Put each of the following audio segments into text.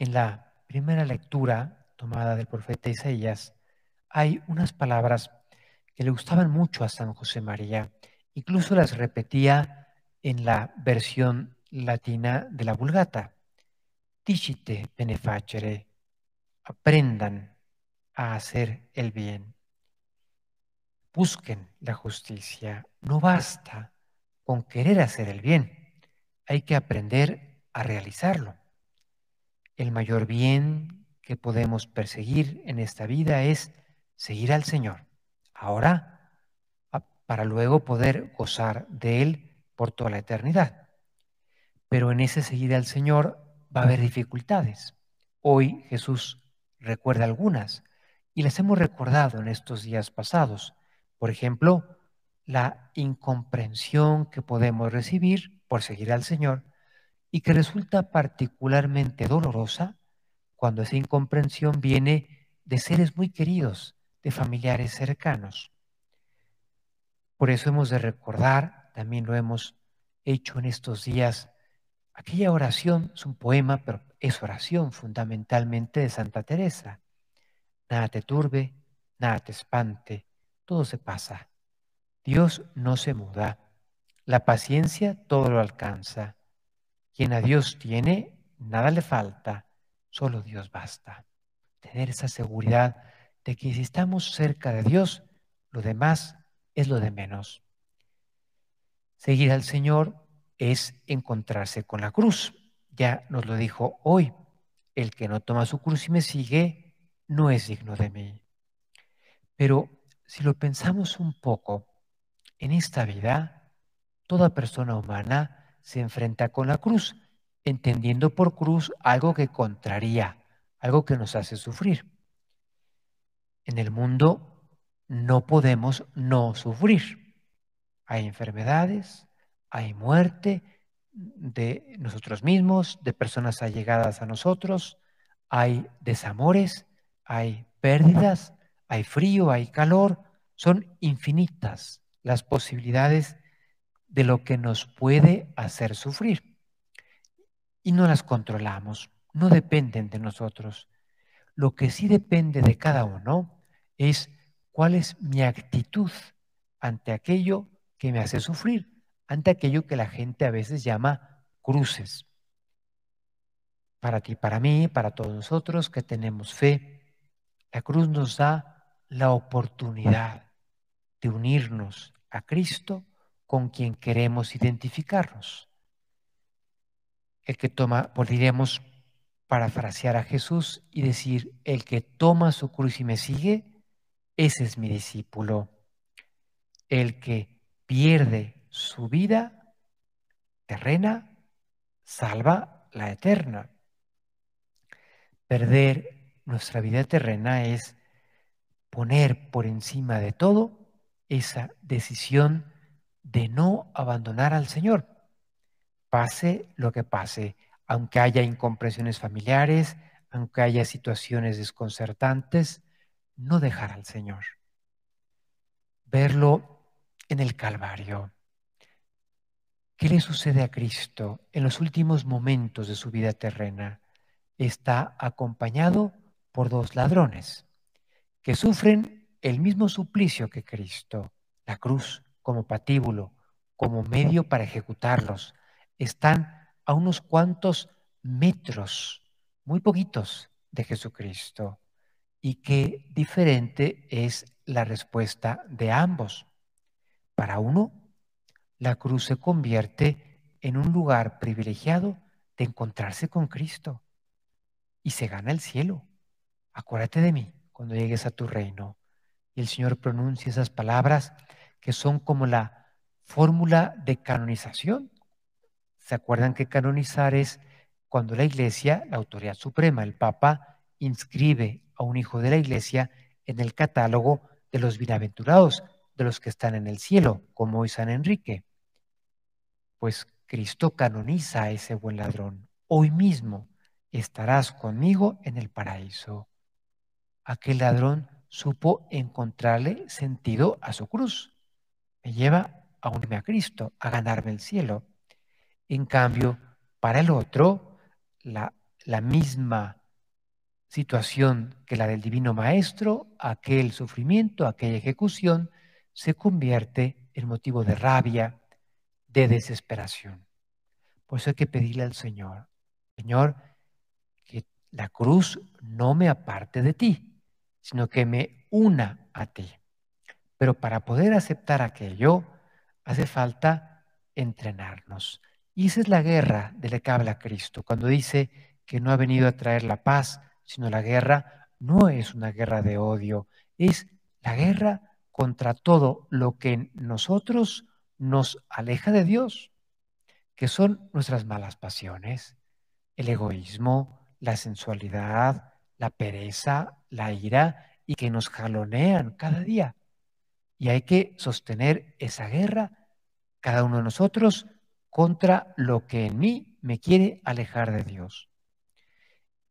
En la primera lectura tomada del profeta Isaías hay unas palabras que le gustaban mucho a San José María. Incluso las repetía en la versión latina de la Vulgata. Dicite benefacere, aprendan a hacer el bien. Busquen la justicia. No basta con querer hacer el bien. Hay que aprender a realizarlo. El mayor bien que podemos perseguir en esta vida es seguir al Señor. Ahora, para luego poder gozar de Él por toda la eternidad. Pero en ese seguir al Señor va a haber dificultades. Hoy Jesús recuerda algunas y las hemos recordado en estos días pasados. Por ejemplo, la incomprensión que podemos recibir por seguir al Señor y que resulta particularmente dolorosa cuando esa incomprensión viene de seres muy queridos, de familiares cercanos. Por eso hemos de recordar, también lo hemos hecho en estos días, aquella oración, es un poema, pero es oración fundamentalmente de Santa Teresa. Nada te turbe, nada te espante, todo se pasa. Dios no se muda. La paciencia todo lo alcanza. Quien a Dios tiene, nada le falta, solo Dios basta. Tener esa seguridad de que si estamos cerca de Dios, lo demás es lo de menos. Seguir al Señor es encontrarse con la cruz. Ya nos lo dijo hoy. El que no toma su cruz y me sigue no es digno de mí. Pero si lo pensamos un poco, en esta vida, toda persona humana se enfrenta con la cruz, entendiendo por cruz algo que contraría, algo que nos hace sufrir. En el mundo no podemos no sufrir. Hay enfermedades, hay muerte de nosotros mismos, de personas allegadas a nosotros, hay desamores, hay pérdidas, hay frío, hay calor, son infinitas las posibilidades de lo que nos puede hacer sufrir. Y no las controlamos, no dependen de nosotros. Lo que sí depende de cada uno es cuál es mi actitud ante aquello que me hace sufrir, ante aquello que la gente a veces llama cruces. Para ti, para mí, para todos nosotros que tenemos fe, la cruz nos da la oportunidad de unirnos a Cristo con quien queremos identificarnos. El que toma, podríamos parafrasear a Jesús y decir, el que toma su cruz y me sigue, ese es mi discípulo. El que pierde su vida terrena, salva la eterna. Perder nuestra vida terrena es poner por encima de todo esa decisión de no abandonar al Señor, pase lo que pase, aunque haya incomprensiones familiares, aunque haya situaciones desconcertantes, no dejar al Señor. Verlo en el Calvario. ¿Qué le sucede a Cristo en los últimos momentos de su vida terrena? Está acompañado por dos ladrones que sufren el mismo suplicio que Cristo, la cruz como patíbulo, como medio para ejecutarlos, están a unos cuantos metros, muy poquitos, de Jesucristo. Y qué diferente es la respuesta de ambos. Para uno, la cruz se convierte en un lugar privilegiado de encontrarse con Cristo y se gana el cielo. Acuérdate de mí cuando llegues a tu reino y el Señor pronuncia esas palabras que son como la fórmula de canonización. ¿Se acuerdan que canonizar es cuando la Iglesia, la autoridad suprema, el Papa, inscribe a un hijo de la Iglesia en el catálogo de los bienaventurados, de los que están en el cielo, como hoy San Enrique? Pues Cristo canoniza a ese buen ladrón. Hoy mismo estarás conmigo en el paraíso. Aquel ladrón supo encontrarle sentido a su cruz. Me lleva a unirme a Cristo, a ganarme el cielo. En cambio, para el otro, la, misma situación que la del Divino Maestro, aquel sufrimiento, aquella ejecución, se convierte en motivo de rabia, de desesperación. Por eso hay que pedirle al Señor, Señor, que la cruz no me aparte de ti, sino que me una a ti. Pero para poder aceptar aquello, hace falta entrenarnos. Y esa es la guerra de la que habla Cristo, cuando dice que no ha venido a traer la paz, sino la guerra no es una guerra de odio, es la guerra contra todo lo que nosotros nos aleja de Dios, que son nuestras malas pasiones, el egoísmo, la sensualidad, la pereza, la ira, y que nos jalonean cada día. Y hay que sostener esa guerra, cada uno de nosotros, contra lo que en mí me quiere alejar de Dios.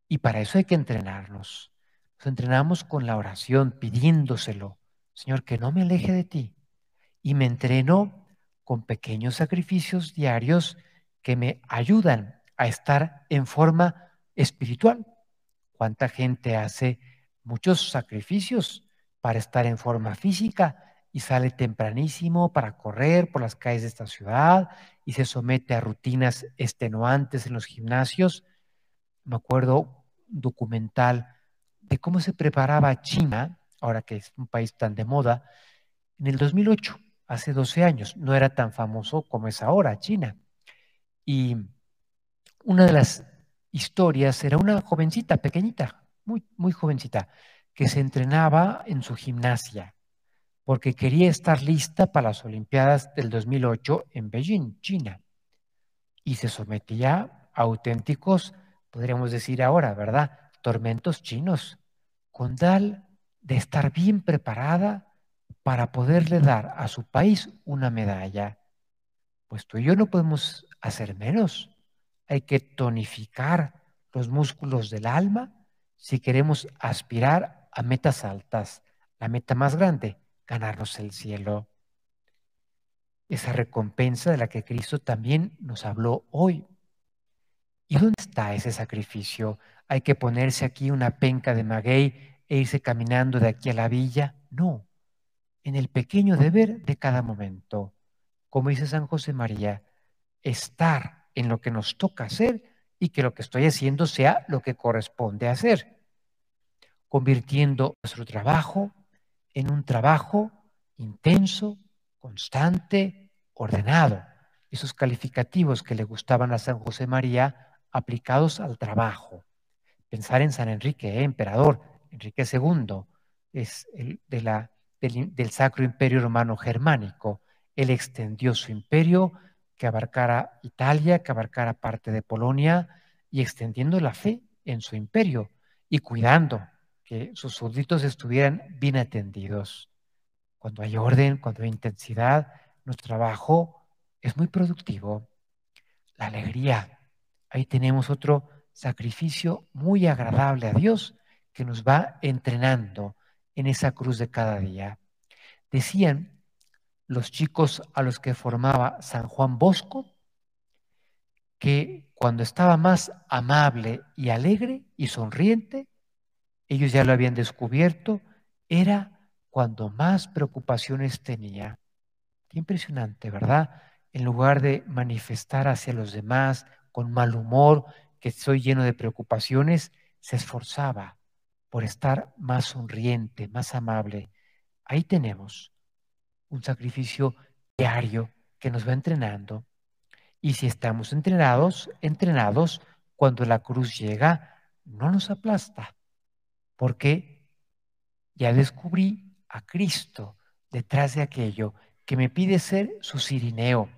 Y para eso hay que entrenarnos. Nos entrenamos con la oración, pidiéndoselo. Señor, que no me aleje de ti. Y me entreno con pequeños sacrificios diarios que me ayudan a estar en forma espiritual. ¿Cuánta gente hace muchos sacrificios para estar en forma física y sale tempranísimo para correr por las calles de esta ciudad y se somete a rutinas extenuantes en los gimnasios? Me acuerdo documental de cómo se preparaba China, ahora que es un país tan de moda, en el 2008, hace 12 años. No era tan famoso como es ahora China. Y una de las historias era una jovencita, pequeñita, muy, muy jovencita, que se entrenaba en su gimnasia porque quería estar lista para las Olimpiadas del 2008 en Beijing, China. Y se sometía a auténticos podríamos decir ahora, ¿verdad? Tormentos chinos, con tal de estar bien preparada para poderle dar a su país una medalla. Pues tú y yo no podemos hacer menos. Hay que tonificar los músculos del alma si queremos aspirar a metas altas. La meta más grande, ganarnos el cielo. Esa recompensa de la que Cristo también nos habló hoy. ¿Y dónde está ese sacrificio? ¿Hay que ponerse aquí una penca de maguey e irse caminando de aquí a la villa? No, en el pequeño deber de cada momento. Como dice San José María, estar en lo que nos toca hacer y que lo que estoy haciendo sea lo que corresponde hacer, convirtiendo nuestro trabajo en un trabajo intenso, constante, ordenado. Esos calificativos que le gustaban a San José María aplicados al trabajo. Pensar en San Enrique, ¿eh? emperador, Enrique II, es el, de la, del, del Sacro Imperio Romano Germánico. Él extendió su imperio que abarcara Italia, que abarcara parte de Polonia y extendiendo la fe en su imperio y cuidando que sus súbditos estuvieran bien atendidos. Cuando hay orden, cuando hay intensidad, nuestro trabajo es muy productivo. La alegría, ahí tenemos otro sacrificio muy agradable a Dios que nos va entrenando en esa cruz de cada día. Decían los chicos a los que formaba San Juan Bosco que cuando estaba más amable y alegre y sonriente, ellos ya lo habían descubierto, era cuando más preocupaciones tenía. Qué impresionante, ¿verdad? En lugar de manifestar hacia los demás con mal humor, que estoy lleno de preocupaciones, se esforzaba por estar más sonriente, más amable. Ahí tenemos un sacrificio diario que nos va entrenando. Y si estamos entrenados, entrenados, cuando la cruz llega, no nos aplasta, porque ya descubrí a Cristo detrás de aquello que me pide ser su sirineo,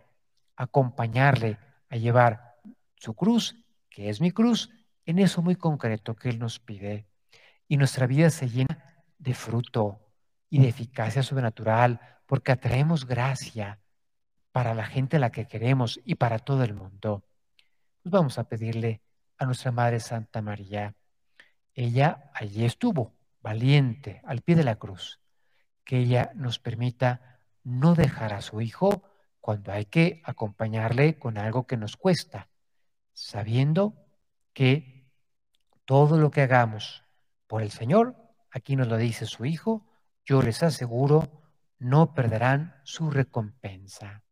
acompañarle a llevar su cruz, que es mi cruz, en eso muy concreto que Él nos pide. Y nuestra vida se llena de fruto y de eficacia sobrenatural, porque atraemos gracia para la gente a la que queremos y para todo el mundo. Pues vamos a pedirle a nuestra Madre Santa María. Ella allí estuvo, valiente, al pie de la cruz. Que ella nos permita no dejar a su Hijo cuando hay que acompañarle con algo que nos cuesta, sabiendo que todo lo que hagamos por el Señor, aquí nos lo dice su Hijo, yo les aseguro, no perderán su recompensa.